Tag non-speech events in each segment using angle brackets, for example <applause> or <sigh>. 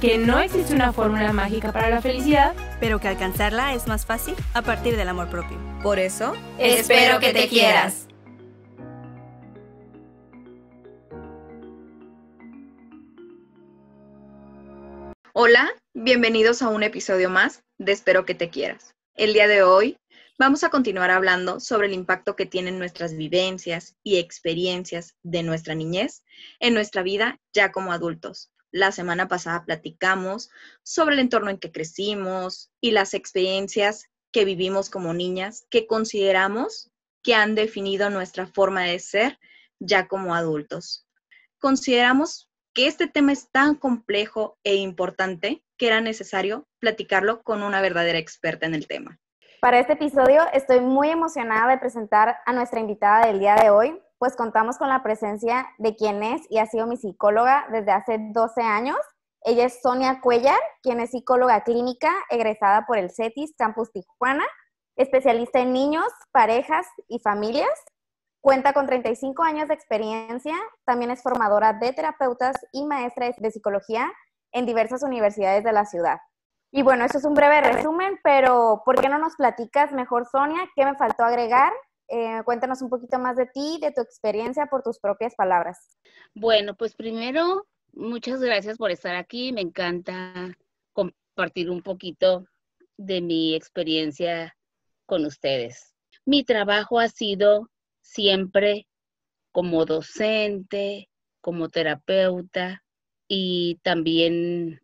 que no existe una fórmula mágica para la felicidad. pero que alcanzarla es más fácil a partir del amor propio. Por eso, Espero que te quieras. Hola, bienvenidos a un episodio más de Espero que te quieras. El día de hoy vamos a continuar hablando sobre el impacto que tienen nuestras vivencias y experiencias de nuestra niñez en nuestra vida ya como adultos. La semana pasada platicamos sobre el entorno en que crecimos y las experiencias que vivimos como niñas que consideramos que han definido nuestra forma de ser ya como adultos. Consideramos que este tema es tan complejo e importante que era necesario platicarlo con una verdadera experta en el tema. Para este episodio estoy muy emocionada de presentar a nuestra invitada del día de hoy, pues contamos con la presencia de quien es y ha sido mi psicóloga desde hace 12 años. Ella es Sonia Cuellar, quien es psicóloga clínica egresada por el CETIS Campus Tijuana, especialista en niños, parejas y familias. Cuenta con 35 años de experiencia, también es formadora de terapeutas y maestra de psicología en diversas universidades de la ciudad. Y bueno, eso es un breve resumen, pero ¿por qué no nos platicas mejor, Sonia? ¿Qué me faltó agregar? Eh, cuéntanos un poquito más de ti, de tu experiencia, por tus propias palabras. Bueno, pues primero, muchas gracias por estar aquí. Me encanta compartir un poquito de mi experiencia con ustedes. Mi trabajo ha sido siempre como docente, como terapeuta y también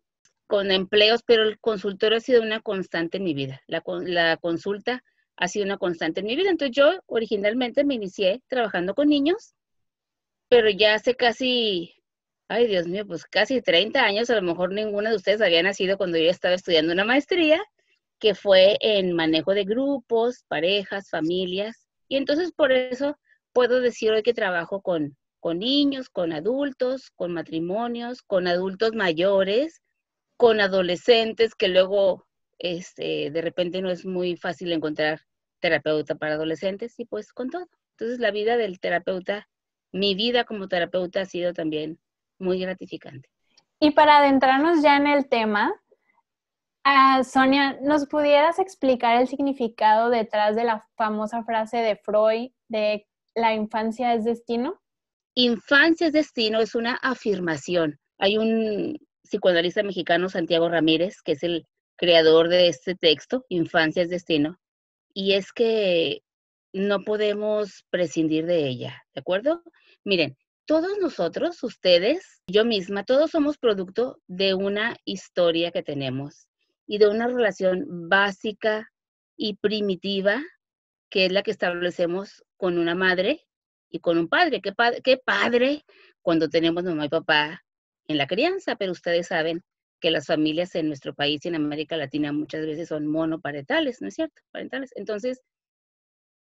con empleos, pero el consultorio ha sido una constante en mi vida. La, la consulta ha sido una constante en mi vida. Entonces yo originalmente me inicié trabajando con niños, pero ya hace casi, ay Dios mío, pues casi 30 años, a lo mejor ninguna de ustedes había nacido cuando yo estaba estudiando una maestría, que fue en manejo de grupos, parejas, familias. Y entonces por eso puedo decir hoy que trabajo con, con niños, con adultos, con matrimonios, con adultos mayores, con adolescentes que luego este, de repente no es muy fácil encontrar terapeuta para adolescentes y pues con todo. Entonces la vida del terapeuta, mi vida como terapeuta ha sido también muy gratificante. Y para adentrarnos ya en el tema, ah, Sonia, ¿nos pudieras explicar el significado detrás de la famosa frase de Freud de la infancia es destino? Infancia es destino es una afirmación. Hay un psicoanalista mexicano, Santiago Ramírez, que es el creador de este texto, Infancia es Destino, y es que no podemos prescindir de ella, ¿de acuerdo? Miren, todos nosotros, ustedes, yo misma, todos somos producto de una historia que tenemos y de una relación básica y primitiva que es la que establecemos con una madre y con un padre. ¿Qué, padre, qué padre cuando tenemos mamá y papá en la crianza? Pero ustedes saben que las familias en nuestro país y en América Latina muchas veces son monoparentales, ¿no es cierto? Parentales. Entonces,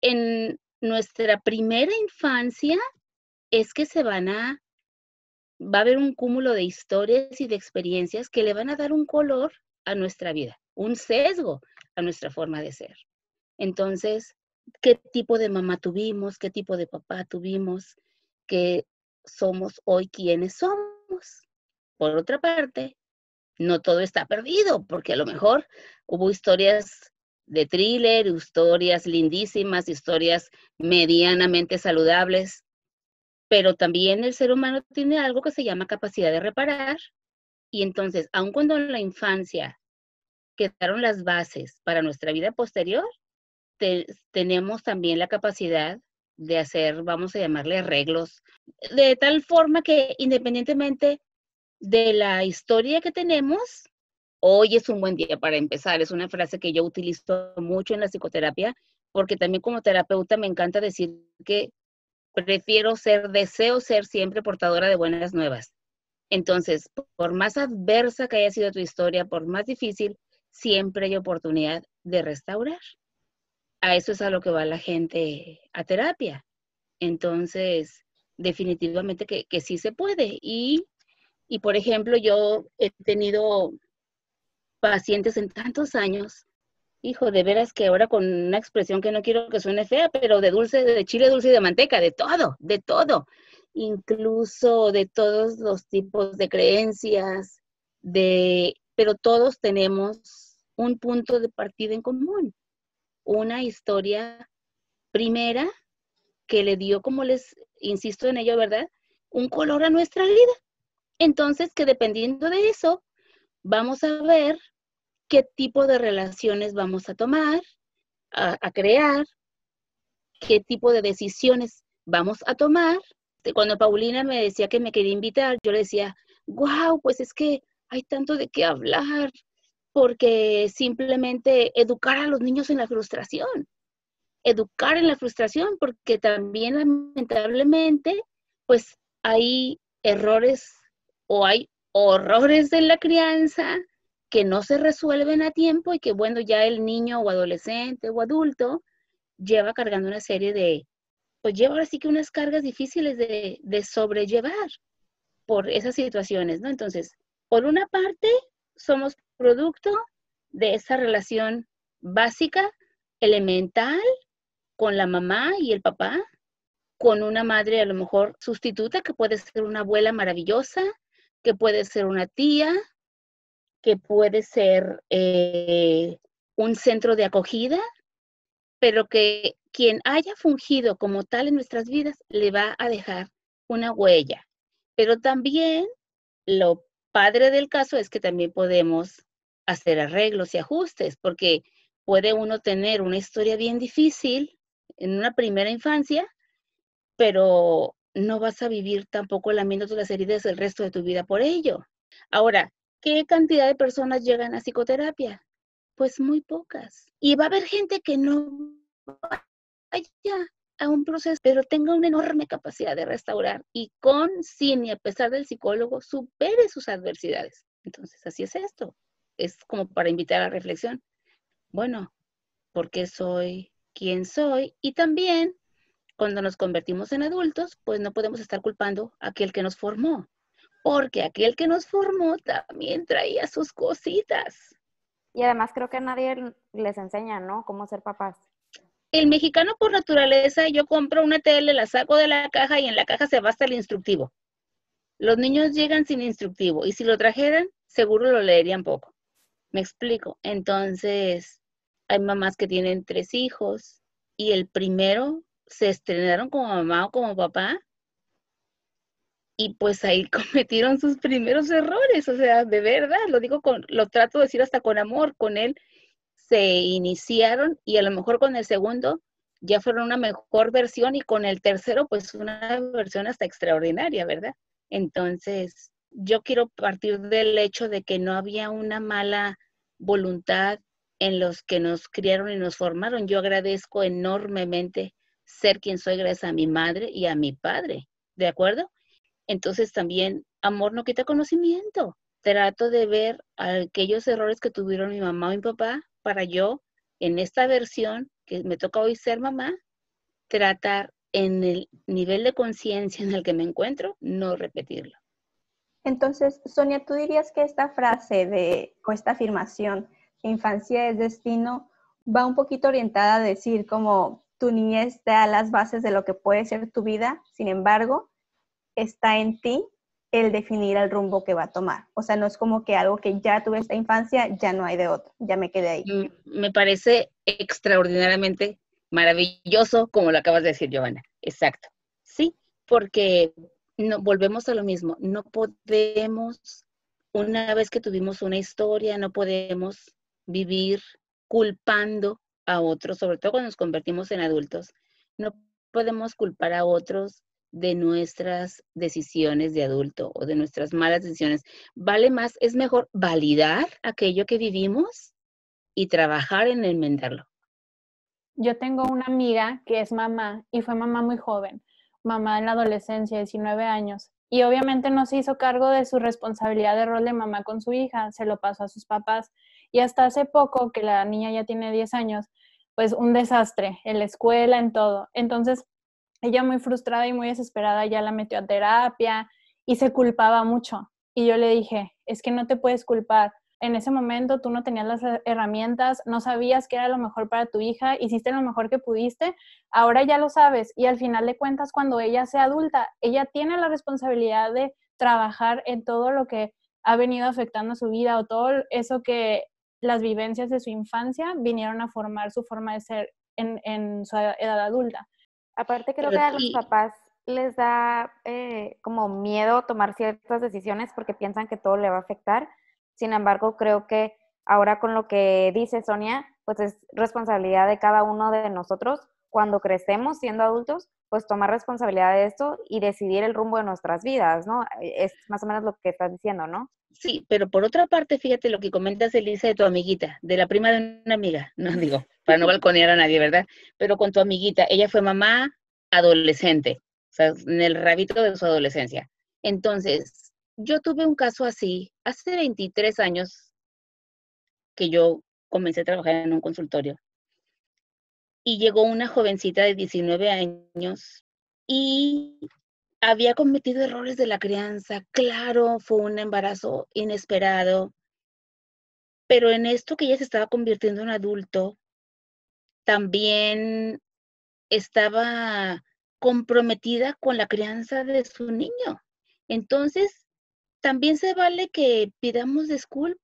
en nuestra primera infancia es que se van a, va a haber un cúmulo de historias y de experiencias que le van a dar un color a nuestra vida, un sesgo a nuestra forma de ser. Entonces, ¿qué tipo de mamá tuvimos? ¿Qué tipo de papá tuvimos? Que somos hoy quienes somos. Por otra parte, no todo está perdido, porque a lo mejor hubo historias de thriller, historias lindísimas, historias medianamente saludables, pero también el ser humano tiene algo que se llama capacidad de reparar. Y entonces, aun cuando en la infancia quedaron las bases para nuestra vida posterior, te, tenemos también la capacidad de hacer, vamos a llamarle arreglos, de tal forma que independientemente de la historia que tenemos, hoy es un buen día para empezar. Es una frase que yo utilizo mucho en la psicoterapia, porque también como terapeuta me encanta decir que prefiero ser, deseo ser siempre portadora de buenas nuevas. Entonces, por más adversa que haya sido tu historia, por más difícil, siempre hay oportunidad de restaurar. A eso es a lo que va la gente a terapia. Entonces, definitivamente que, que sí se puede. Y, y, por ejemplo, yo he tenido pacientes en tantos años, hijo, de veras que ahora con una expresión que no quiero que suene fea, pero de dulce, de chile dulce y de manteca, de todo, de todo, incluso de todos los tipos de creencias, de, pero todos tenemos un punto de partida en común, una historia primera que le dio, como les insisto en ello, ¿verdad? Un color a nuestra vida. Entonces, que dependiendo de eso, vamos a ver qué tipo de relaciones vamos a tomar, a, crear, qué tipo de decisiones vamos a tomar. Cuando Paulina me decía que me quería invitar, yo le decía, wow, pues es que hay tanto de qué hablar, porque simplemente educar a los niños en la frustración educar en la frustración, porque también lamentablemente, pues hay errores o hay horrores en la crianza que no se resuelven a tiempo y que, bueno, ya el niño o adolescente o adulto lleva cargando una serie de, pues lleva ahora sí que unas cargas difíciles de, de sobrellevar por esas situaciones, ¿no? Entonces, por una parte, somos producto de esa relación básica, elemental, con la mamá y el papá, con una madre a lo mejor sustituta, que puede ser una abuela maravillosa, que puede ser una tía, que puede ser eh, un centro de acogida, pero que quien haya fungido como tal en nuestras vidas le va a dejar una huella. Pero también lo padre del caso es que también podemos hacer arreglos y ajustes, porque puede uno tener una historia bien difícil en una primera infancia, pero no vas a vivir tampoco lamiéndote las heridas el resto de tu vida por ello. Ahora, ¿qué cantidad de personas llegan a psicoterapia? Pues muy pocas. Y va a haber gente que no vaya a un proceso, pero tenga una enorme capacidad de restaurar y con, sin a pesar del psicólogo, supere sus adversidades. Entonces, así es esto. Es como para invitar a la reflexión. Bueno, ¿por qué soy quién soy y también cuando nos convertimos en adultos, pues no podemos estar culpando a aquel que nos formó, porque aquel que nos formó también traía sus cositas. Y además creo que nadie les enseña, ¿no? Cómo ser papás. El mexicano por naturaleza, yo compro una tele, la saco de la caja y en la caja se basta el instructivo. Los niños llegan sin instructivo y si lo trajeran, seguro lo leerían poco. Me explico. Entonces, hay mamás que tienen tres hijos y el primero se estrenaron como mamá o como papá y pues ahí <laughs> cometieron sus primeros errores, o sea, de verdad, lo digo con, lo trato de decir hasta con amor, con él se iniciaron y a lo mejor con el segundo ya fueron una mejor versión y con el tercero pues una versión hasta extraordinaria, ¿verdad? Entonces, yo quiero partir del hecho de que no había una mala voluntad en los que nos criaron y nos formaron. Yo agradezco enormemente ser quien soy gracias a mi madre y a mi padre, ¿de acuerdo? Entonces también amor no quita conocimiento. Trato de ver aquellos errores que tuvieron mi mamá o mi papá para yo, en esta versión que me toca hoy ser mamá, tratar en el nivel de conciencia en el que me encuentro, no repetirlo. Entonces, Sonia, tú dirías que esta frase de, o esta afirmación infancia es destino, va un poquito orientada a decir como tu niñez da las bases de lo que puede ser tu vida, sin embargo, está en ti el definir el rumbo que va a tomar. O sea, no es como que algo que ya tuve esta infancia, ya no hay de otro, ya me quedé ahí. Mm, me parece extraordinariamente maravilloso, como lo acabas de decir, Giovanna. Exacto. Sí, porque no, volvemos a lo mismo, no podemos, una vez que tuvimos una historia, no podemos vivir culpando a otros, sobre todo cuando nos convertimos en adultos. No podemos culpar a otros de nuestras decisiones de adulto o de nuestras malas decisiones. Vale más, es mejor validar aquello que vivimos y trabajar en enmendarlo. Yo tengo una amiga que es mamá y fue mamá muy joven, mamá en la adolescencia, 19 años, y obviamente no se hizo cargo de su responsabilidad de rol de mamá con su hija, se lo pasó a sus papás Y hasta hace poco, que la niña ya tiene 10 años, pues un desastre en la escuela, en todo. Entonces, ella muy frustrada y muy desesperada ya la metió a terapia y se culpaba mucho. Y yo le dije, es que no te puedes culpar. En ese momento tú no tenías las herramientas, no sabías qué era lo mejor para tu hija, hiciste lo mejor que pudiste, ahora ya lo sabes. Y al final de cuentas, cuando ella sea adulta, ella tiene la responsabilidad de trabajar en todo lo que ha venido afectando su vida o todo eso que las vivencias de su infancia vinieron a formar su forma de ser en, su edad adulta. Aparte creo que a los papás les da eh, como miedo tomar ciertas decisiones porque piensan que todo le va a afectar. Sin embargo, creo que ahora con lo que dice Sonia, pues es responsabilidad de cada uno de nosotros cuando crecemos siendo adultos, pues tomar responsabilidad de esto y decidir el rumbo de nuestras vidas, ¿no? Es más o menos lo que estás diciendo, ¿no? Sí, pero por otra parte, fíjate lo que comentas, Elisa, de tu amiguita, de la prima de una amiga, <laughs> no digo, para no balconear a nadie, ¿verdad? Pero con tu amiguita, ella fue mamá adolescente, o sea, en el rabito de su adolescencia. Entonces, yo tuve un caso así, hace 23 años que yo comencé a trabajar en un consultorio y llegó una jovencita de 19 años y había cometido errores de la crianza. Claro, fue un embarazo inesperado, pero en esto que ella se estaba convirtiendo en adulto, también estaba comprometida con la crianza de su niño. Entonces, también se vale que pidamos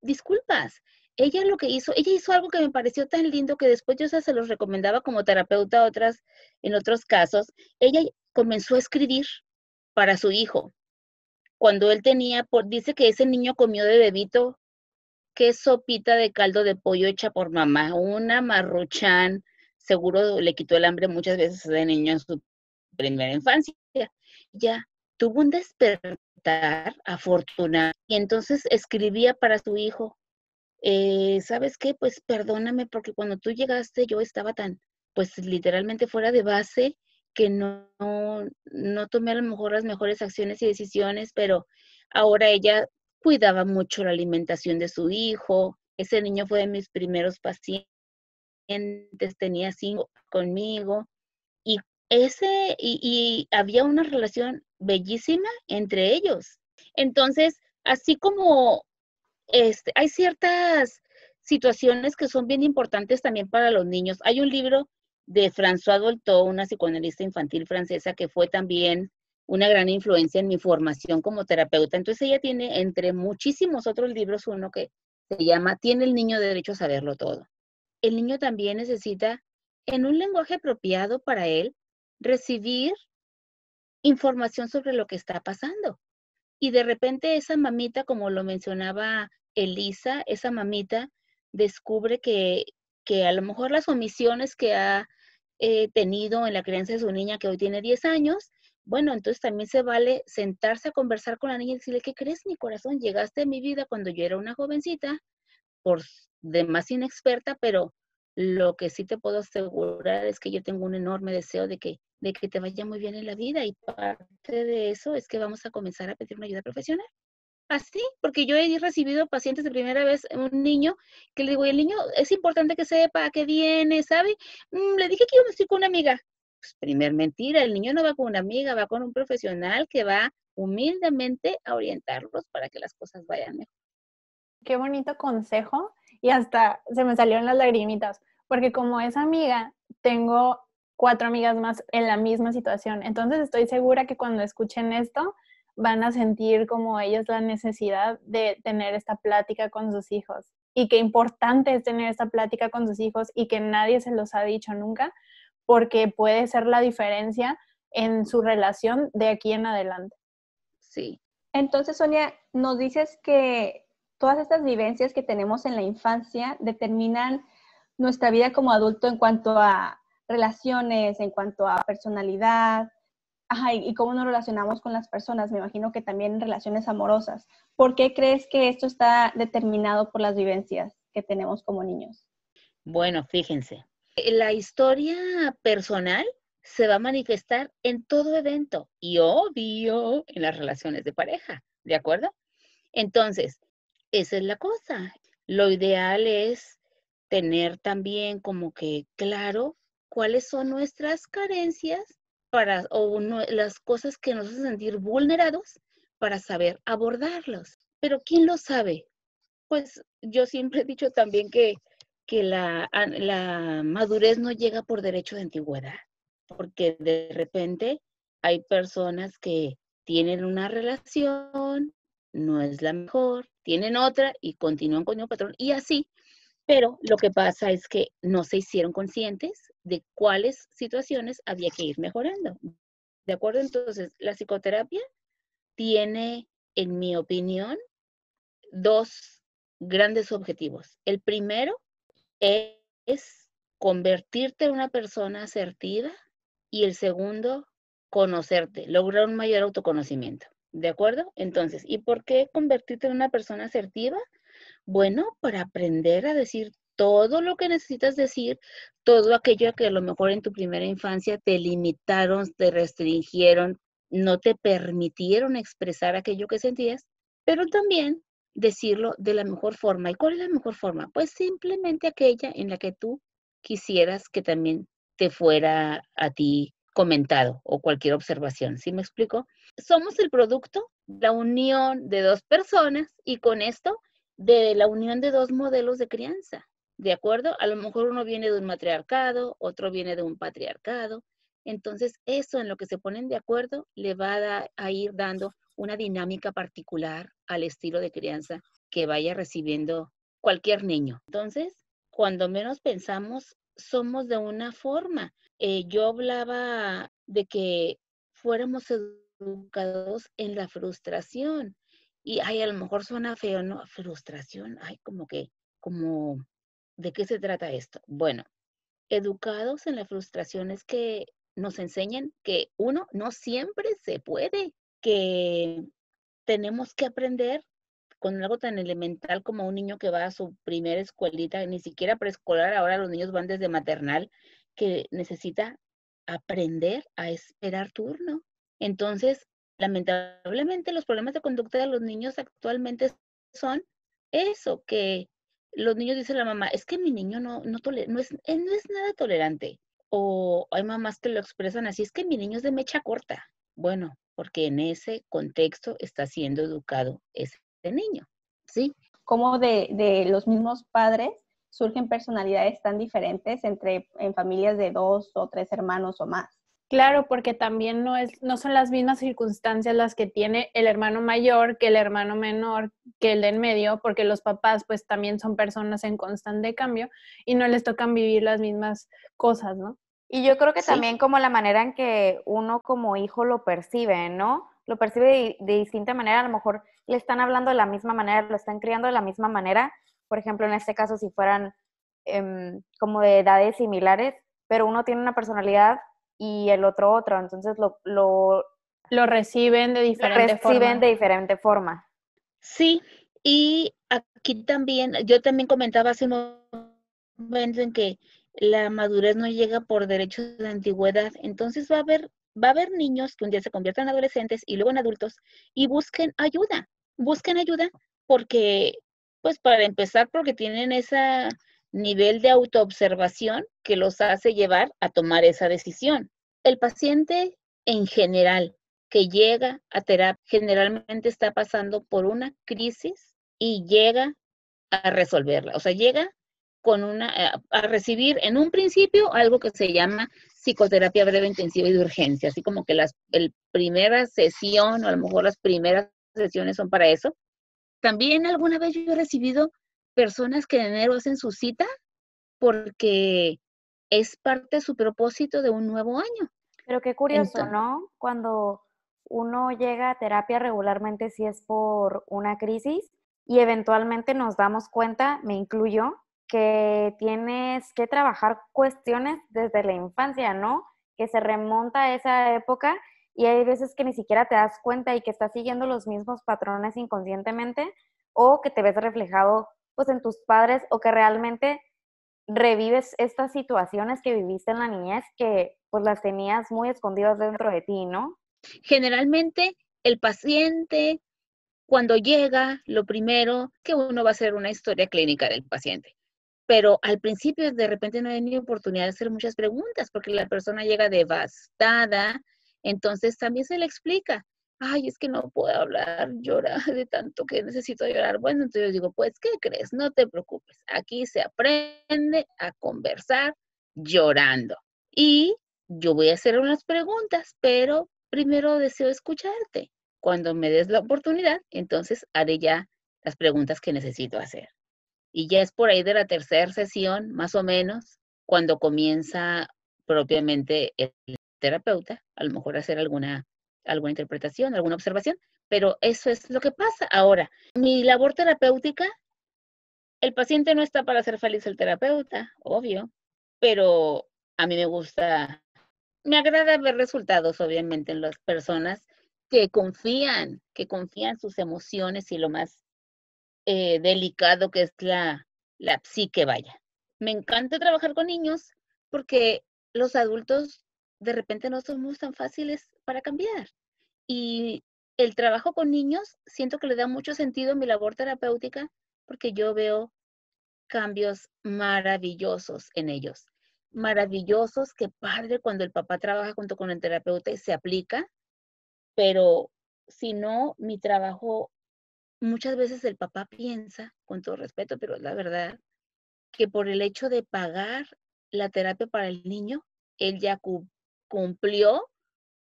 disculpas. Ella lo que hizo, ella hizo algo que me pareció tan lindo que después yo se los recomendaba como terapeuta otras, en otros casos. Ella comenzó a escribir para su hijo. Cuando él tenía, por, dice que ese niño comió de bebito, qué sopita de caldo de pollo hecha por mamá, una marruchán, seguro le quitó el hambre muchas veces ese niño en su primera infancia. Ya tuvo un despertar afortunado y entonces escribía para su hijo, eh, ¿sabes qué? Pues perdóname porque cuando tú llegaste yo estaba tan, pues literalmente fuera de base que no, no tomé a lo mejor las mejores acciones y decisiones, pero ahora ella cuidaba mucho la alimentación de su hijo. Ese niño fue de mis primeros pacientes, tenía cinco conmigo. Y ese, y, había una relación bellísima entre ellos. Entonces, así como este, hay ciertas situaciones que son bien importantes también para los niños. Hay un libro de François Dolto, una psicoanalista infantil francesa que fue también una gran influencia en mi formación como terapeuta. Entonces ella tiene entre muchísimos otros libros uno que se llama Tiene el niño derecho a saberlo todo. El niño también necesita, en un lenguaje apropiado para él, recibir información sobre lo que está pasando. Y de repente esa mamita, como lo mencionaba Elisa, esa mamita descubre que, que a lo mejor las omisiones que ha eh, tenido en la crianza de su niña que hoy tiene 10 años, bueno, entonces también se vale sentarse a conversar con la niña y decirle, ¿qué crees, mi corazón? Llegaste a mi vida cuando yo era una jovencita, por demás inexperta, pero lo que sí te puedo asegurar es que yo tengo un enorme deseo de que, de que te vaya muy bien en la vida y parte de eso es que vamos a comenzar a pedir una ayuda profesional. Así, porque yo he recibido pacientes de primera vez, un niño, que le digo, el niño es importante que sepa que viene, ¿sabe? Mm, le dije que yo me estoy con una amiga. Pues primer mentira, el niño no va con una amiga, va con un profesional que va humildemente a orientarlos para que las cosas vayan mejor. Qué bonito consejo y hasta se me salieron las lagrimitas, porque como es amiga, tengo cuatro amigas más en la misma situación. Entonces estoy segura que cuando escuchen esto, van a sentir como ellos la necesidad de tener esta plática con sus hijos y qué importante es tener esta plática con sus hijos y que nadie se los ha dicho nunca porque puede ser la diferencia en su relación de aquí en adelante. Sí. Entonces, Sonia, nos dices que todas estas vivencias que tenemos en la infancia determinan nuestra vida como adulto en cuanto a relaciones, en cuanto a personalidad, Ajá, y, cómo nos relacionamos con las personas, me imagino que también en relaciones amorosas. ¿Por qué crees que esto está determinado por las vivencias que tenemos como niños? Bueno, fíjense, la historia personal se va a manifestar en todo evento y obvio en las relaciones de pareja, ¿de acuerdo? Entonces, esa es la cosa. lo ideal es tener también como que claro cuáles son nuestras carencias para, o las cosas que nos hacen sentir vulnerados para saber abordarlos. Pero ¿quién lo sabe? Pues yo siempre he dicho también que, que la, la madurez no llega por derecho de antigüedad, porque de repente hay personas que tienen una relación, no es la mejor, tienen otra y continúan con un patrón y así. Pero lo que pasa es que no se hicieron conscientes de cuáles situaciones había que ir mejorando. ¿De acuerdo? Entonces, la psicoterapia tiene, en mi opinión, dos grandes objetivos. El primero es convertirte en una persona asertiva y el segundo, conocerte, lograr un mayor autoconocimiento. ¿De acuerdo? Entonces, ¿y por qué convertirte en una persona asertiva? Bueno, para aprender a decir todo lo que necesitas decir, todo aquello que a lo mejor en tu primera infancia te limitaron, te restringieron, no te permitieron expresar aquello que sentías, pero también decirlo de la mejor forma. ¿Y cuál es la mejor forma? Pues simplemente aquella en la que tú quisieras que también te fuera a ti comentado o cualquier observación. ¿Sí me explico? Somos el producto, la unión de dos personas y con esto de la unión de dos modelos de crianza. ¿De acuerdo? A lo mejor uno viene de un matriarcado, otro viene de un patriarcado. Entonces, eso en lo que se ponen de acuerdo le va a, ir dando una dinámica particular al estilo de crianza que vaya recibiendo cualquier niño. Entonces, cuando menos pensamos, somos de una forma. Eh, yo hablaba de que fuéramos educados en la frustración. Y, ay, a lo mejor suena feo, ¿no? Frustración, ay, como que, como, ¿de qué se trata esto? Bueno, educados en la frustración es que nos enseñan que uno no siempre se puede, que tenemos que aprender con algo tan elemental como un niño que va a su primera escuelita, ni siquiera preescolar, ahora los niños van desde maternal, que necesita aprender a esperar turno. Entonces, lamentablemente los problemas de conducta de los niños actualmente son eso, que los niños dicen a la mamá, es que mi niño no, no, no, es, no es nada tolerante. O hay mamás que lo expresan así, es que mi niño es de mecha corta. Bueno, porque en ese contexto está siendo educado ese niño, ¿sí? Como de, de los mismos padres surgen personalidades tan diferentes entre en familias de dos o tres hermanos o más. Claro, porque también no, es, no son las mismas circunstancias las que tiene el hermano mayor que el hermano menor, que el de en medio, porque los papás pues también son personas en constante cambio y no les tocan vivir las mismas cosas, ¿no? Y yo creo que también como la manera en que uno como hijo lo percibe, ¿no? Lo percibe de, distinta manera, a lo mejor le están hablando de la misma manera, lo están criando de la misma manera, por ejemplo, en este caso, si fueran em, como de edades similares, pero uno tiene una personalidad y el otro otro, entonces lo, lo, lo reciben de diferente reciben de diferente forma. Sí, y aquí también, yo también comentaba hace un momento en que la madurez no llega por derecho de antigüedad, entonces va a haber va a haber niños que un día se conviertan en adolescentes y luego en adultos y busquen ayuda, busquen ayuda porque, pues para empezar, porque tienen ese nivel de autoobservación que los hace llevar a tomar esa decisión. El paciente en general que llega a terapia generalmente está pasando por una crisis y llega a resolverla. O sea, llega con una, a recibir en un principio algo que se llama psicoterapia breve, intensiva y de urgencia, así como que las el primera sesión o a lo mejor las primeras sesiones son para eso. También alguna vez yo he recibido personas que en enero hacen su cita porque es parte de su propósito de un nuevo año. Pero qué curioso, ¿no? Cuando uno llega a terapia regularmente si es por una crisis y eventualmente nos damos cuenta, me incluyo, que tienes que trabajar cuestiones desde la infancia, ¿no? Que se remonta a esa época y hay veces que ni siquiera te das cuenta y que estás siguiendo los mismos patrones inconscientemente o que te ves reflejado pues en tus padres o que realmente revives estas situaciones que viviste en la niñez que pues las tenías muy escondidas dentro de ti, ¿no? Generalmente el paciente cuando llega, lo primero que uno va a hacer una historia clínica del paciente. Pero al principio de repente no hay ni oportunidad de hacer muchas preguntas porque la persona llega devastada, entonces también se le explica, ay, es que no puedo hablar, llorar <laughs> de tanto que necesito llorar. Bueno, entonces yo digo, pues, ¿qué crees? No te preocupes, aquí se aprende a conversar llorando. Y yo voy a hacer unas preguntas, pero primero deseo escucharte. Cuando me des la oportunidad, entonces haré ya las preguntas que necesito hacer. Y ya es por ahí de la tercera sesión, más o menos, cuando comienza propiamente el terapeuta, a lo mejor hacer alguna, alguna interpretación, alguna observación, pero eso es lo que pasa. Ahora, mi labor terapéutica, el paciente no está para hacer feliz el terapeuta, obvio, pero a mí me gusta, me agrada ver resultados, obviamente, en las personas que confían, que confían sus emociones y lo más eh, delicado que es la, la psique, vaya. Me encanta trabajar con niños porque los adultos de repente no somos tan fáciles para cambiar. Y el trabajo con niños siento que le da mucho sentido a mi labor terapéutica porque yo veo cambios maravillosos en ellos. Maravillosos, que padre cuando el papá trabaja junto con el terapeuta y se aplica pero si no, mi trabajo, muchas veces el papá piensa, con todo respeto, pero es la verdad, que por el hecho de pagar la terapia para el niño, él ya cumplió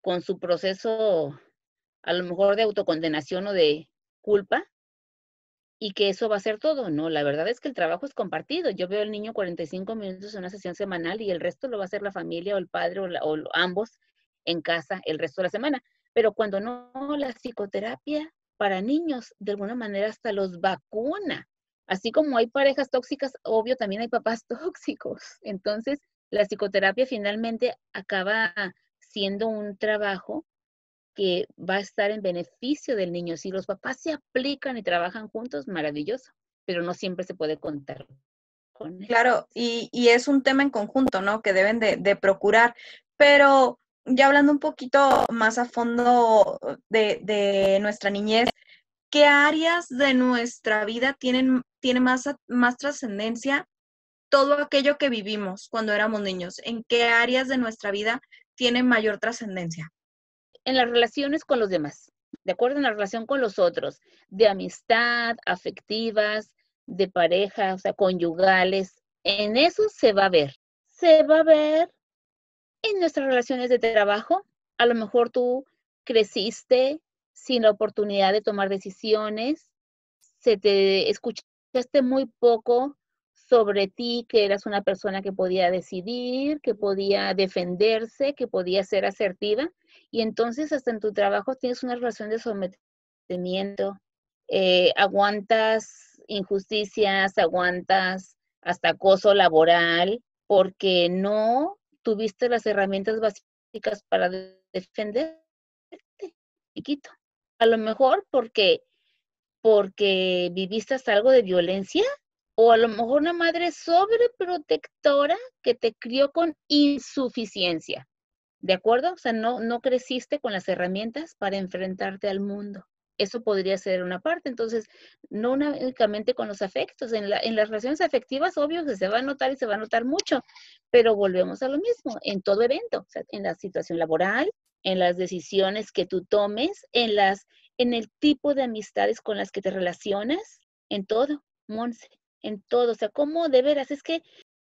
con su proceso, a lo mejor de autocondenación o de culpa, y que eso va a ser todo. No, la verdad es que el trabajo es compartido. Yo veo al niño 45 minutos en una sesión semanal y el resto lo va a hacer la familia o el padre o, ambos en casa el resto de la semana. Pero cuando no, la psicoterapia para niños de alguna manera hasta los vacuna. Así como hay parejas tóxicas, obvio también hay papás <laughs> tóxicos. Entonces, la psicoterapia finalmente acaba siendo un trabajo que va a estar en beneficio del niño. Si los papás se aplican y trabajan juntos, maravilloso, pero no siempre se puede contar con. Claro, y, es un tema en conjunto, ¿no? Que deben de, de procurar. Pero ya hablando un poquito más a fondo de, nuestra niñez, ¿qué áreas de nuestra vida tienen, tiene más, más trascendencia todo aquello que vivimos cuando éramos niños? ¿En qué áreas de nuestra vida tiene mayor trascendencia? En las relaciones con los demás, de acuerdo en la relación con los otros, de amistad, afectivas, de pareja, o sea, conyugales, en eso se va a ver. Se va a ver en nuestras relaciones de trabajo, a lo mejor tú creciste sin la oportunidad de tomar decisiones, se te escuchaste muy poco sobre ti, que eras una persona que podía decidir, que podía defenderse, que podía ser asertiva, y entonces hasta en tu trabajo tienes una relación de sometimiento, eh, aguantas injusticias, aguantas hasta acoso laboral, porque no tuviste las herramientas básicas para defenderte, chiquito. A lo mejor porque, porque viviste hasta algo de violencia, o a lo mejor una madre sobreprotectora que te crió con insuficiencia. ¿De acuerdo? O sea, no, no creciste con las herramientas para enfrentarte al mundo eso podría ser una parte. Entonces, no únicamente con los afectos, en, las relaciones afectivas, obvio que se va a notar y se va a notar mucho, pero volvemos a lo mismo, en todo evento, en la situación laboral, en las decisiones que tú tomes, en, las, en el tipo de amistades con las que te relacionas, en todo, Monse, en todo. O sea, ¿cómo de veras? Es que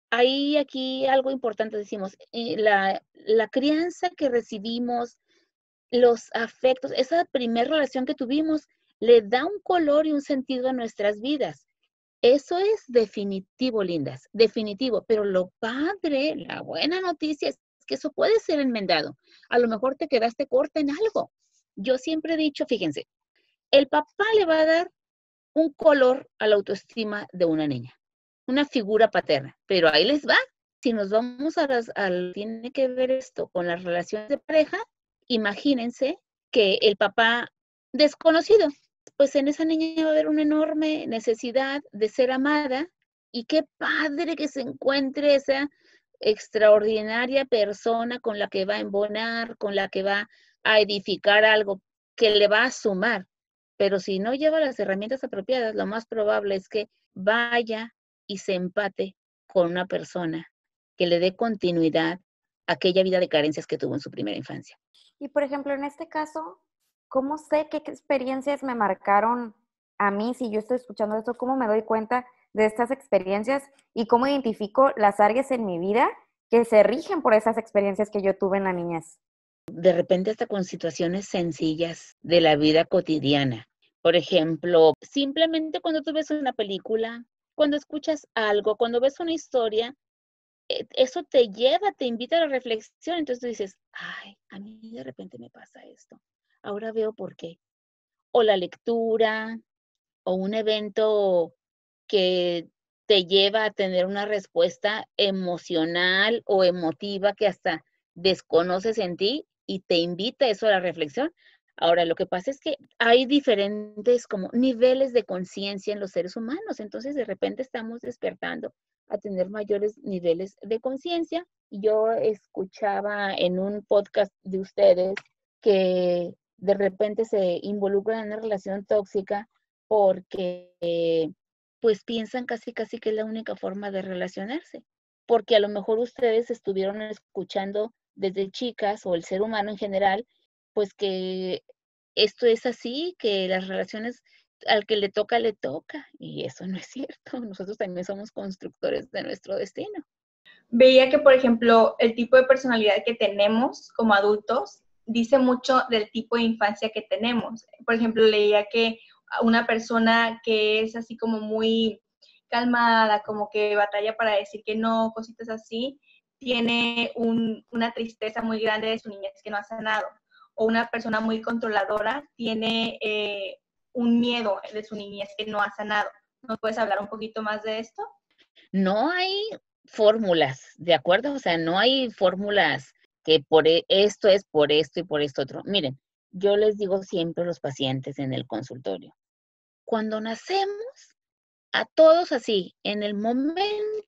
hay aquí algo importante, decimos, eh, la, la crianza que recibimos, los afectos, esa primera relación que tuvimos, le da un color y un sentido a nuestras vidas. Eso es definitivo, lindas, definitivo. Pero lo padre, la buena noticia es que eso puede ser enmendado. A lo mejor te quedaste corta en algo. Yo siempre he dicho, fíjense, el papá le va a dar un color a la autoestima de una niña, una figura paterna, pero ahí les va. Si nos vamos a las, tiene que ver esto con las relaciones de pareja, imagínense que el papá desconocido, pues en esa niña va a haber una enorme necesidad de ser amada y qué padre que se encuentre esa extraordinaria persona con la que va a embonar, con la que va a edificar algo, que le va a sumar. Pero si no lleva las herramientas apropiadas, lo más probable es que vaya y se empate con una persona que le dé continuidad a aquella vida de carencias que tuvo en su primera infancia. Y por ejemplo, en este caso, ¿cómo sé qué experiencias me marcaron a mí si yo estoy escuchando esto? ¿Cómo me doy cuenta de estas experiencias y cómo identifico las áreas en mi vida que se rigen por esas experiencias que yo tuve en la niñez? De repente hasta con situaciones sencillas de la vida cotidiana. Por ejemplo, simplemente cuando tú ves una película, cuando escuchas algo, cuando ves una historia, eh, eso te lleva, te invita a la reflexión. Entonces tú dices, ay, a mí de repente me pasa esto. Ahora veo por qué. O la lectura, o un evento que te lleva a tener una respuesta emocional o emotiva que hasta desconoces en ti y te invita eso a la reflexión. Ahora, lo que pasa es que hay diferentes como niveles de conciencia en los seres humanos, entonces de repente estamos despertando a tener mayores niveles de conciencia. Yo escuchaba en un podcast de ustedes que de repente se involucran en una relación tóxica porque pues piensan casi casi que es la única forma de relacionarse, porque a lo mejor ustedes estuvieron escuchando desde chicas o el ser humano en general, pues que esto es así, que las relaciones al que le toca, le toca, y eso no es cierto, <laughs> nosotros también somos constructores de nuestro destino. Veía que, por ejemplo, el tipo de personalidad que tenemos como adultos dice mucho del tipo de infancia que tenemos. Por ejemplo, leía que una persona que es así como muy calmada, como que batalla para decir que no, cositas así, tiene una tristeza muy grande de su niñez que no ha sanado. O una persona muy controladora tiene eh, un miedo de su niñez que no ha sanado. ¿Nos puedes hablar un poquito más de esto? No hay fórmulas, ¿de acuerdo? O sea, no hay fórmulas que por e, esto es por esto y por esto otro. Miren, yo les digo siempre a los pacientes en el consultorio, cuando nacemos, a todos así, en el momento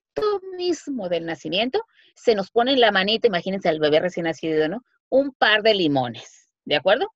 mismo del nacimiento, se nos pone en la manita, imagínense al bebé recién nacido, ¿no? Un par de limones, ¿de acuerdo?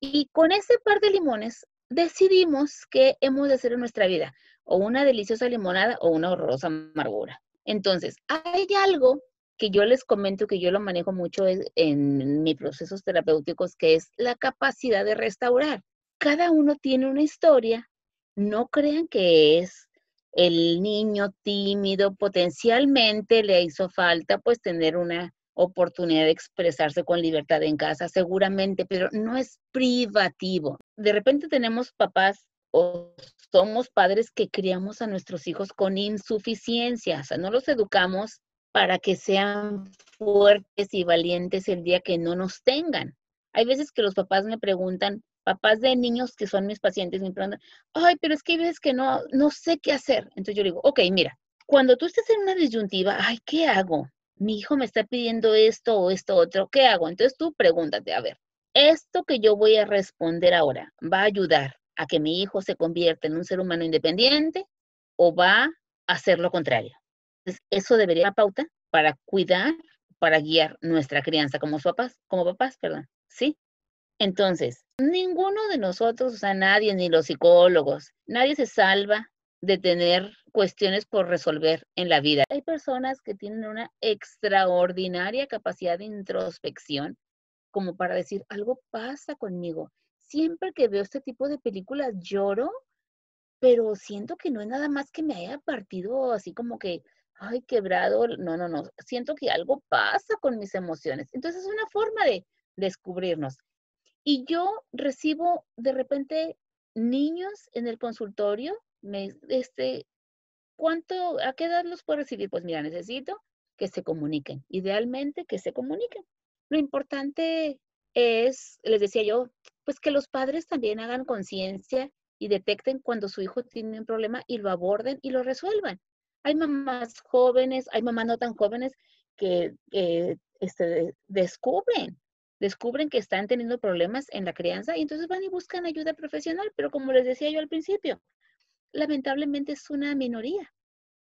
Y con ese par de limones decidimos qué hemos de hacer en nuestra vida, o una deliciosa limonada o una horrorosa amargura. Entonces, hay algo que yo les comento que yo lo manejo mucho en mis procesos terapéuticos, que es la capacidad de restaurar. Cada uno tiene una historia, no crean que es el niño tímido, potencialmente le hizo falta pues tener una oportunidad de expresarse con libertad en casa, seguramente, pero no es privativo. De repente tenemos papás o somos padres que criamos a nuestros hijos con insuficiencia, o sea, no los educamos para que sean fuertes y valientes el día que no nos tengan. Hay veces que los papás me preguntan, papás de niños que son mis pacientes, me preguntan, ay, pero es que hay veces que no, no sé qué hacer. Entonces yo digo, ok, mira, cuando tú estés en una disyuntiva, ay, ¿qué hago? Mi hijo me está pidiendo esto o esto otro, ¿qué hago? Entonces tú pregúntate, a ver, ¿esto que yo voy a responder ahora va a ayudar a que mi hijo se convierta en un ser humano independiente o va a hacer lo contrario? eso debería ser pauta para cuidar, para guiar nuestra crianza como papás, como papás, perdón. ¿Sí? Entonces, ninguno de nosotros, o sea, nadie, ni los psicólogos, nadie se salva de tener cuestiones por resolver en la vida. Hay personas que tienen una extraordinaria capacidad de introspección como para decir, algo pasa conmigo. Siempre que veo este tipo de películas lloro, pero siento que no es nada más que me haya partido así como que ay, quebrado, no, no, no, siento que algo pasa con mis emociones. Entonces es una forma de descubrirnos. Y yo recibo de repente niños en el consultorio, me, este, ¿cuánto, a qué edad los puedo recibir? Pues mira, necesito que se comuniquen, idealmente que se comuniquen. Lo importante es, les decía yo, pues que los padres también hagan conciencia y detecten cuando su hijo tiene un problema y lo aborden y lo resuelvan. Hay mamás jóvenes, hay mamás no tan jóvenes que este, descubren, descubren que están teniendo problemas en la crianza y entonces van y buscan ayuda profesional, pero como les decía yo al principio, lamentablemente es una minoría.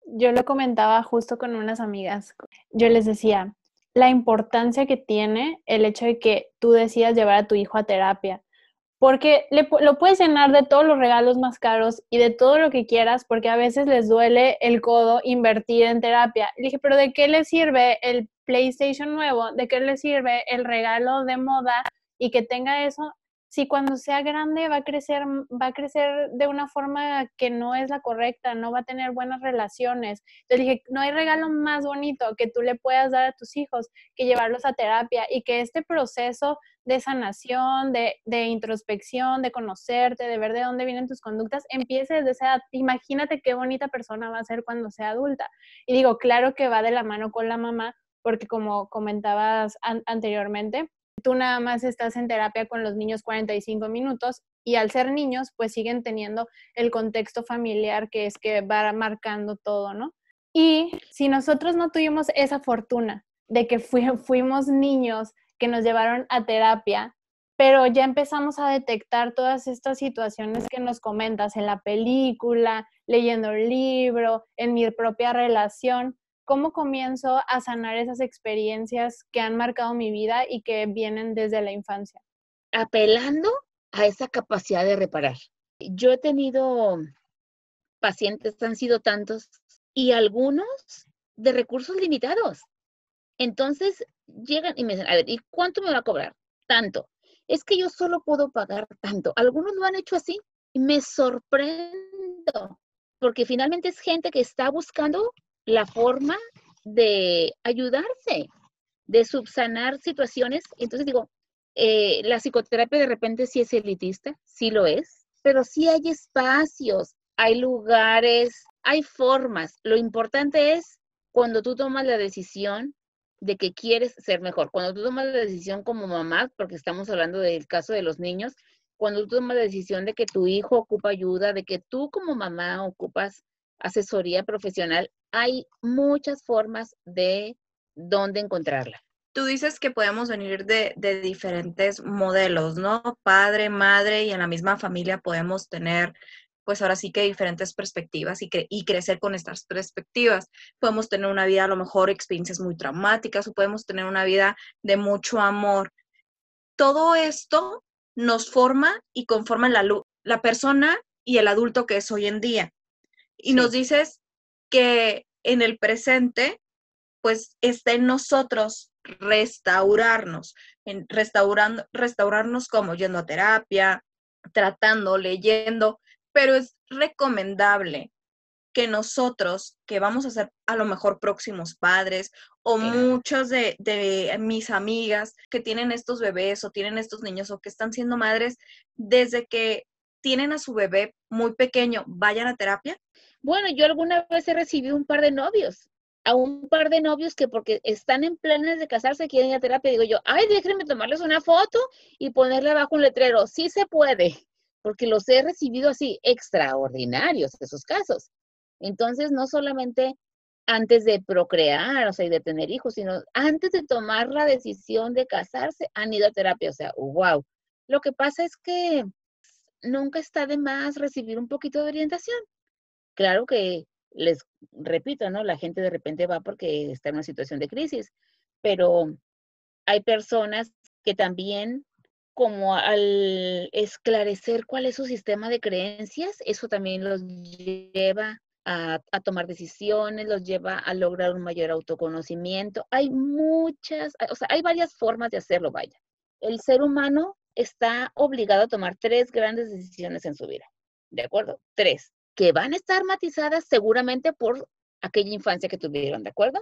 Yo lo comentaba justo con unas amigas. Yo les decía la importancia que tiene el hecho de que tú decidas llevar a tu hijo a terapia, porque le, lo puedes llenar de todos los regalos más caros y de todo lo que quieras, porque a veces les duele el codo invertir en terapia. Le dije, pero ¿de qué le sirve el PlayStation nuevo? ¿De qué le sirve el regalo de moda y que tenga eso si cuando sea grande va a crecer, va a crecer de una forma que no es la correcta, no va a tener buenas relaciones. Entonces dije, no hay regalo más bonito que tú le puedas dar a tus hijos que llevarlos a terapia y que este proceso de sanación, de, de introspección, de conocerte, de ver de dónde vienen tus conductas, empiece desde esa edad. Imagínate qué bonita persona va a ser cuando sea adulta. Y digo, claro que va de la mano con la mamá, porque como comentabas anteriormente, tú nada más estás en terapia con los niños 45 minutos y al ser niños, pues siguen teniendo el contexto familiar que es que va marcando todo, ¿no? Y si nosotros no tuvimos esa fortuna de que <laughs> fuimos niños que nos llevaron a terapia, pero ya empezamos a detectar todas estas situaciones que nos comentas en la película, leyendo el libro, en mi propia relación, ¿Cómo comienzo a sanar esas experiencias que han marcado mi vida y que vienen desde la infancia? Apelando a esa capacidad de reparar. Yo he tenido pacientes, han sido tantos, y algunos de recursos limitados. Entonces llegan y me dicen, a ver, ¿y cuánto me va a cobrar? Tanto. Es que yo solo puedo pagar tanto. Algunos lo han hecho así y me sorprendo, porque finalmente es gente que está buscando la forma de ayudarse, de subsanar situaciones. Entonces digo, eh, la psicoterapia de repente sí es elitista, sí lo es, pero sí hay espacios, hay lugares, hay formas. Lo importante es cuando tú tomas la decisión de que quieres ser mejor, cuando tú tomas la decisión como mamá, porque estamos hablando del caso de los niños, cuando tú tomas la decisión de que tu hijo ocupa ayuda, de que tú como mamá ocupas asesoría profesional, hay muchas formas de dónde encontrarla. Tú dices que podemos venir de, diferentes modelos, ¿no? Padre, madre y en la misma familia podemos tener, pues ahora sí que diferentes perspectivas y, y crecer con estas perspectivas. Podemos tener una vida, a lo mejor, experiencias muy traumáticas o podemos tener una vida de mucho amor. Todo esto nos forma y conforma la, la persona y el adulto que es hoy en día. Y nos dices que en el presente, pues está en nosotros restaurarnos, en restaurando, restaurarnos como yendo a terapia, tratando, leyendo, pero es recomendable que nosotros, que vamos a ser a lo mejor próximos padres, o muchas de, de, mis amigas que tienen estos bebés o tienen estos niños o que están siendo madres, desde que tienen a su bebé muy pequeño, vayan a terapia? Bueno, yo alguna vez he recibido un par de novios, a un par de novios que porque están en planes de casarse quieren ir a terapia. Digo yo, ay, déjenme tomarles una foto y ponerle abajo un letrero. Sí se puede, porque los he recibido así, extraordinarios esos casos. Entonces, no solamente antes de procrear, o sea, y de tener hijos, sino antes de tomar la decisión de casarse, han ido a terapia. O sea, wow. Lo que pasa es que nunca está de más recibir un poquito de orientación. Claro que les repito, ¿no? La gente de repente va porque está en una situación de crisis, pero hay personas que también, como al esclarecer cuál es su sistema de creencias, eso también los lleva a, a, tomar decisiones, los lleva a lograr un mayor autoconocimiento. Hay muchas, o sea, hay varias formas de hacerlo, vaya. El ser humano está obligado a tomar tres grandes decisiones en su vida. ¿De acuerdo? Tres que van a estar matizadas seguramente por aquella infancia que tuvieron, ¿de acuerdo?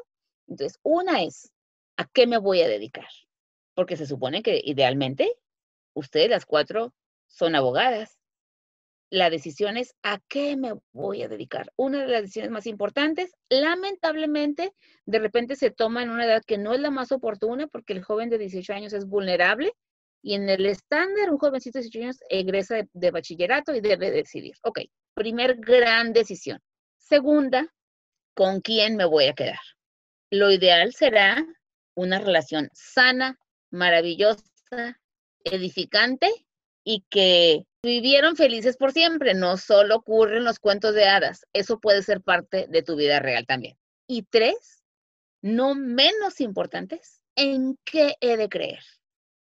Entonces, una es, ¿a qué me voy a dedicar? Porque se supone que idealmente ustedes las cuatro son abogadas. La decisión es, ¿a qué me voy a dedicar? Una de las decisiones más importantes, lamentablemente, de repente se toma en una edad que no es la más oportuna porque el joven de 18 años es vulnerable y en el estándar un jovencito de 18 años egresa de, de bachillerato y debe decidir, ok, Primer gran decisión. Segunda, ¿con quién me voy a quedar? Lo ideal será una relación sana, maravillosa, edificante y que vivieron felices por siempre. No solo ocurren los cuentos de hadas, eso puede ser parte de tu vida real también. Y tres, no menos importantes, ¿en qué he de creer?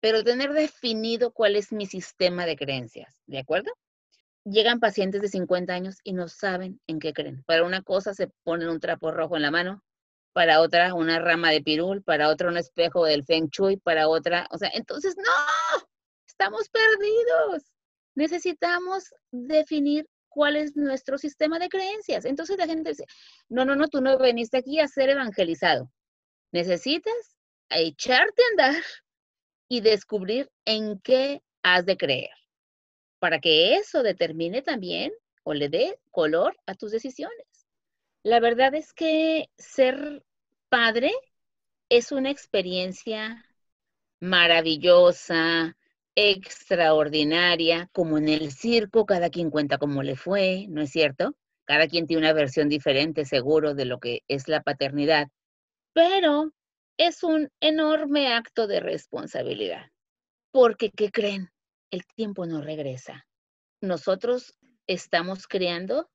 pero tener definido cuál es mi sistema de creencias, ¿de acuerdo? Llegan pacientes de 50 años y no saben en qué creen. Para una cosa se ponen un trapo rojo en la mano, para otra una rama de pirul, para otra un espejo del feng shui, para otra, o sea, entonces no, estamos perdidos. Necesitamos definir cuál es nuestro sistema de creencias. Entonces la gente dice, no, no, no, tú no veniste aquí a ser evangelizado. Necesitas echarte a andar y descubrir en qué has de creer, para que eso determine también o le dé color a tus decisiones. La verdad es que ser padre es una experiencia maravillosa, extraordinaria, como en el circo, cada quien cuenta cómo le fue, ¿no es cierto? Cada quien tiene una versión diferente, seguro, de lo que es la paternidad, pero es un enorme acto de responsabilidad, porque, ¿qué creen? El tiempo no regresa. Nosotros estamos creando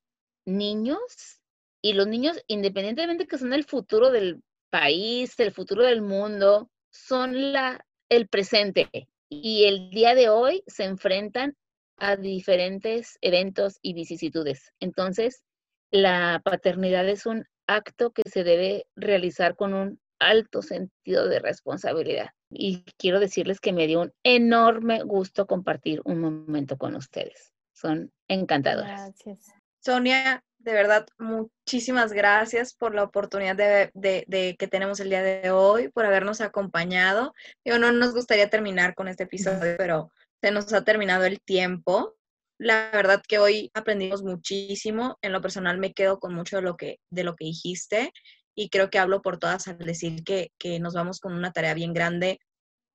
niños y los niños, independientemente que son el futuro del país, el futuro del mundo, son la, el presente. Y el día de hoy se enfrentan a diferentes eventos y vicisitudes. Entonces, la paternidad es un acto que se debe realizar con un alto sentido de responsabilidad. Y quiero decirles que me dio un enorme gusto compartir un momento con ustedes. Son encantadoras. Gracias. Sonia, de verdad, muchísimas gracias por la oportunidad de, que tenemos el día de hoy, por habernos acompañado. Yo no nos gustaría terminar con este episodio, pero se nos ha terminado el tiempo. La verdad que hoy aprendimos muchísimo. En lo personal me quedo con mucho de lo que, de lo que dijiste y creo que hablo por todas al decir que, que nos vamos con una tarea bien grande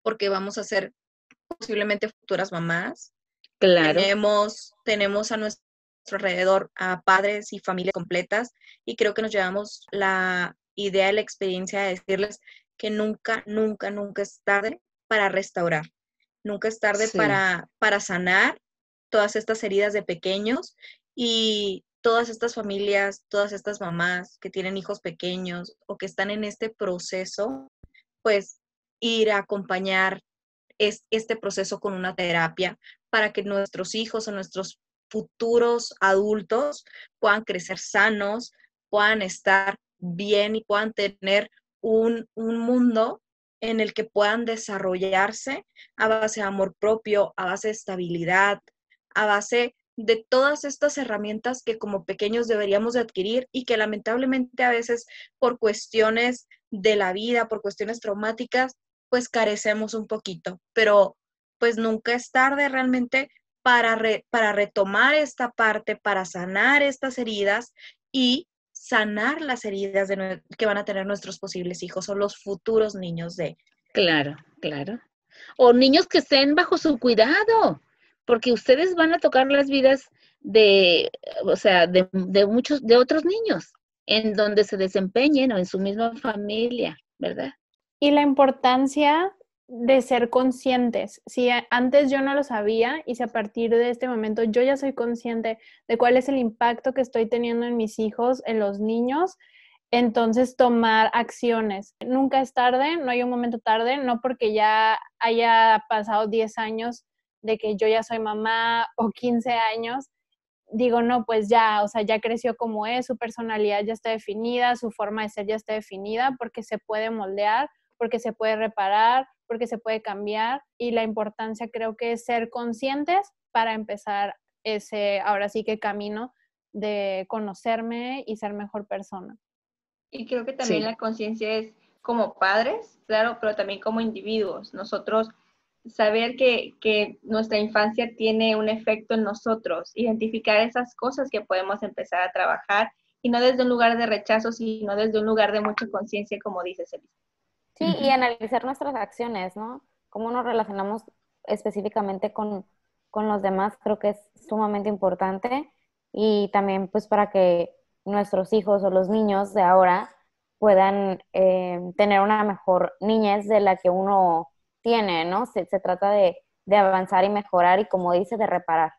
porque vamos a ser posiblemente futuras mamás. Claro. Tenemos, tenemos a nuestro alrededor a padres y familias completas y creo que nos llevamos la idea y la experiencia de decirles que nunca, nunca, nunca es tarde para restaurar, nunca es tarde para, para sanar todas estas heridas de pequeños y todas estas familias, todas estas mamás que tienen hijos pequeños o que están en este proceso, pues ir a acompañar este proceso con una terapia para que nuestros hijos o nuestros futuros adultos puedan crecer sanos, puedan estar bien y puedan tener un, un mundo en el que puedan desarrollarse a base de amor propio, a base de estabilidad, a base de todas estas herramientas que como pequeños deberíamos de adquirir y que lamentablemente a veces por cuestiones de la vida, por cuestiones traumáticas, pues carecemos un poquito, pero pues nunca es tarde realmente para, para retomar esta parte, para sanar estas heridas y sanar las heridas de, que van a tener nuestros posibles hijos o los futuros niños de. Claro, claro. O niños que estén bajo su cuidado, porque ustedes van a tocar las vidas de, o sea, de, de muchos, de otros niños, en donde se desempeñen o en su misma familia, ¿verdad? Y la importancia de ser conscientes. Si antes yo no lo sabía y si a partir de este momento yo ya soy consciente de cuál es el impacto que estoy teniendo en mis hijos, en los niños, entonces tomar acciones. Nunca es tarde, no hay un momento tarde, no porque ya haya pasado 10 años de que yo ya soy mamá <laughs> o 15 años, digo, no, pues ya, o sea, ya creció como es, su personalidad ya está definida, su forma de ser ya está definida, porque se puede moldear, porque se puede reparar, porque se puede cambiar y la importancia creo que es ser conscientes para empezar ese, ahora sí que camino de conocerme y ser mejor persona. Y creo que también la conciencia es como padres, claro, pero también como individuos. Nosotros saber que, que, nuestra infancia tiene un efecto en nosotros, identificar esas cosas que podemos empezar a trabajar y no desde un lugar de rechazo, sino desde un lugar de mucha conciencia, como dices, Elisa. Sí, y analizar nuestras acciones, ¿no? Cómo nos relacionamos específicamente con, los demás, creo que es sumamente importante. Y también, pues, para que nuestros hijos o los niños de ahora puedan eh, tener una mejor niñez de la que uno tiene, ¿no? Se, se trata de, de avanzar y mejorar y, como dice, de reparar.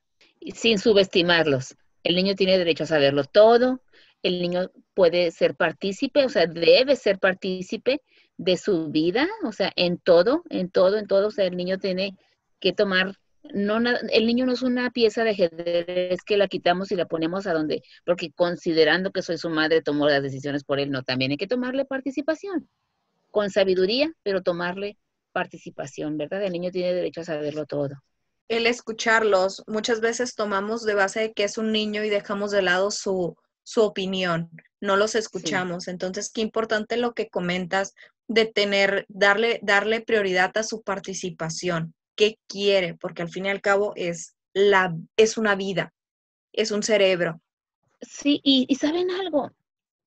Sin subestimarlos. El niño tiene derecho a saberlo todo, el niño puede ser partícipe, o sea, debe ser partícipe de su vida, o sea, en todo, en todo, en todo, o sea, el niño tiene que tomar, no, el niño no es una pieza de ajedrez que la quitamos y la ponemos a donde, porque considerando que soy su madre, tomo las decisiones por él, no, también hay que tomarle participación, con sabiduría, pero tomarle participación, ¿verdad? El niño tiene derecho a saberlo todo. El escucharlos, muchas veces tomamos de base de que es un niño y dejamos de lado su, su opinión, no los escuchamos. Entonces, qué importante lo que comentas de tener, darle, darle prioridad a su participación, qué quiere, porque al fin y al cabo es, la, es una vida, es un cerebro. Sí, y, y saben algo,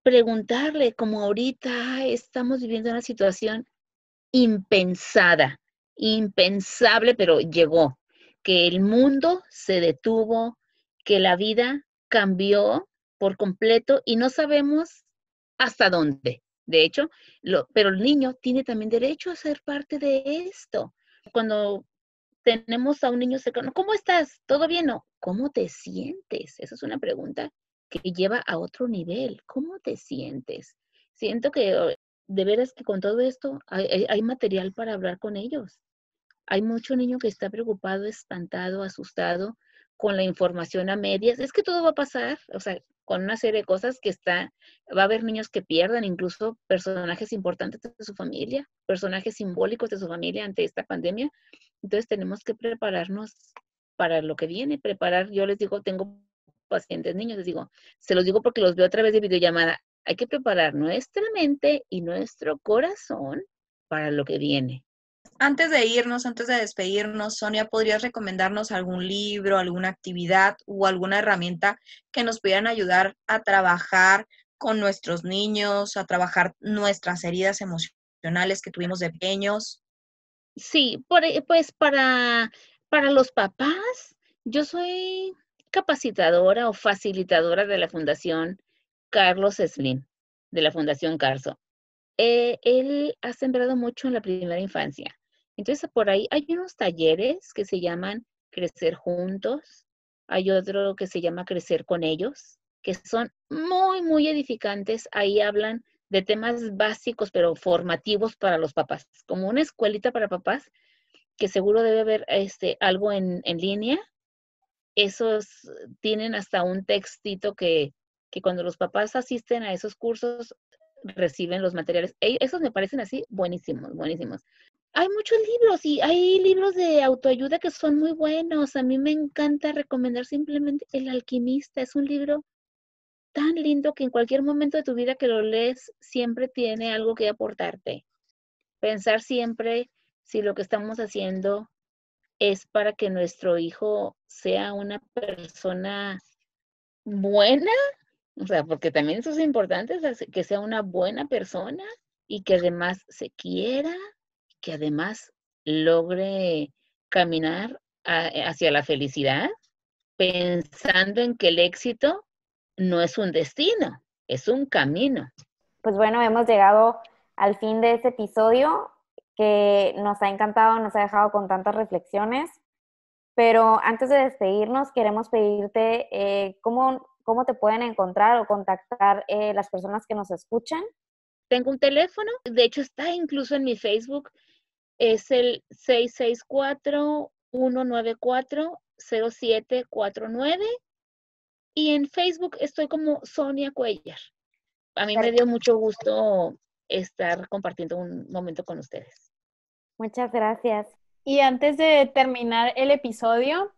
preguntarle, como ahorita estamos viviendo una situación impensada, impensable, pero llegó, que el mundo se detuvo, que la vida cambió por completo y no sabemos hasta dónde. De hecho, lo, pero el niño tiene también derecho a ser parte de esto. Cuando tenemos a un niño cercano, ¿cómo estás? ¿Todo bien? No. ¿Cómo te sientes? Esa es una pregunta que lleva a otro nivel. ¿Cómo te sientes? Siento que oh, de veras que con todo esto hay, hay material para hablar con ellos. Hay mucho niño que está preocupado, espantado, asustado con la información a medias. Es que todo va a pasar. O sea, con una serie de cosas que está, va a haber niños que pierdan incluso personajes importantes de su familia, personajes simbólicos de su familia ante esta pandemia. Entonces tenemos que prepararnos para lo que viene, preparar, yo les digo, tengo pacientes niños, les digo, se los digo porque los veo a través de videollamada, hay que preparar nuestra mente y nuestro corazón para lo que viene. Antes de irnos, antes de despedirnos, Sonia, ¿podrías recomendarnos algún libro, alguna actividad o alguna herramienta que nos pudieran ayudar a trabajar con nuestros niños, a trabajar nuestras heridas emocionales que tuvimos de pequeños? Sí, e, pues para, para los papás, yo soy capacitadora o facilitadora de la Fundación Carlos Slim, de la Fundación Carso. Eh, él ha sembrado mucho en la primera infancia. Entonces, por ahí hay unos talleres que se llaman Crecer Juntos, hay otro que se llama Crecer con ellos, que son muy, muy edificantes. Ahí hablan de temas básicos, pero formativos para los papás, como una escuelita para papás, que seguro debe haber este, algo en, en línea. Esos tienen hasta un textito que, que cuando los papás asisten a esos cursos reciben los materiales. Esos me parecen así buenísimos, buenísimos hay muchos libros y hay libros de autoayuda que son muy buenos. A mí me encanta recomendar simplemente El alquimista. Es un libro tan lindo que en cualquier momento de tu vida que lo lees siempre tiene algo que aportarte. Pensar siempre si lo que estamos haciendo es para que nuestro hijo sea una persona buena, o sea, porque también eso es importante, que sea una buena persona y que además se quiera que además logre caminar hacia la felicidad pensando en que el éxito no es un destino, es un camino. Pues bueno, hemos llegado al fin de este episodio que nos ha encantado, nos ha dejado con tantas reflexiones. Pero antes de despedirnos, queremos pedirte eh, cómo, cómo te pueden encontrar o contactar eh, las personas que nos escuchan. Tengo un teléfono, de hecho está incluso en mi Facebook, es el 664-194-0749 y en Facebook estoy como Sonia Cuellar. A mí me dio mucho gusto estar compartiendo un momento con ustedes. Muchas gracias. Y antes de terminar el episodio,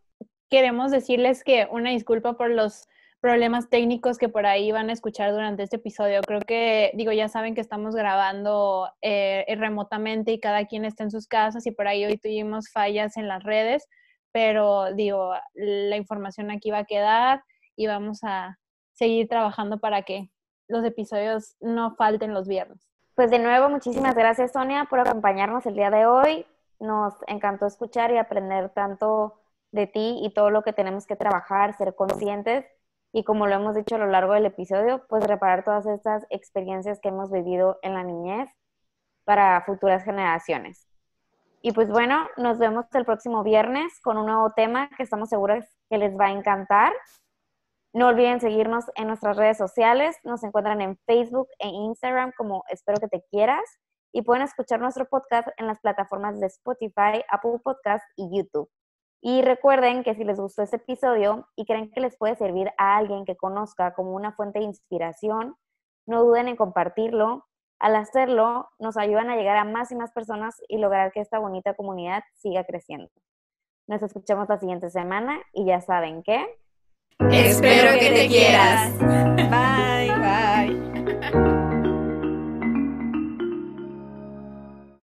queremos decirles que una disculpa por los problemas técnicos que por ahí van a escuchar durante este episodio. Creo que, digo, ya saben que estamos grabando eh, remotamente y cada quien está en sus casas y por ahí hoy tuvimos fallas en las redes, pero digo, la información aquí va a quedar y vamos a seguir trabajando para que los episodios no falten los viernes. Pues de nuevo, muchísimas gracias Sonia por acompañarnos el día de hoy. Nos encantó escuchar y aprender tanto de ti y todo lo que tenemos que trabajar, ser conscientes y como lo hemos dicho a lo largo del episodio, pues reparar todas estas experiencias que hemos vivido en la niñez para futuras generaciones. Y pues bueno, nos vemos el próximo viernes con un nuevo tema que estamos seguros que les va a encantar. No olviden seguirnos en nuestras redes sociales. Nos encuentran en Facebook e Instagram como Espero que te quieras. Y pueden escuchar nuestro podcast en las plataformas de Spotify, Apple Podcast y YouTube. Y recuerden que si les gustó este episodio y creen que les puede servir a alguien que conozca como una fuente de inspiración, no duden en compartirlo. Al hacerlo, nos ayudan a llegar a más y más personas y lograr que esta bonita comunidad siga creciendo. Nos escuchamos la siguiente semana y ya saben que... Espero que te quieras. Bye.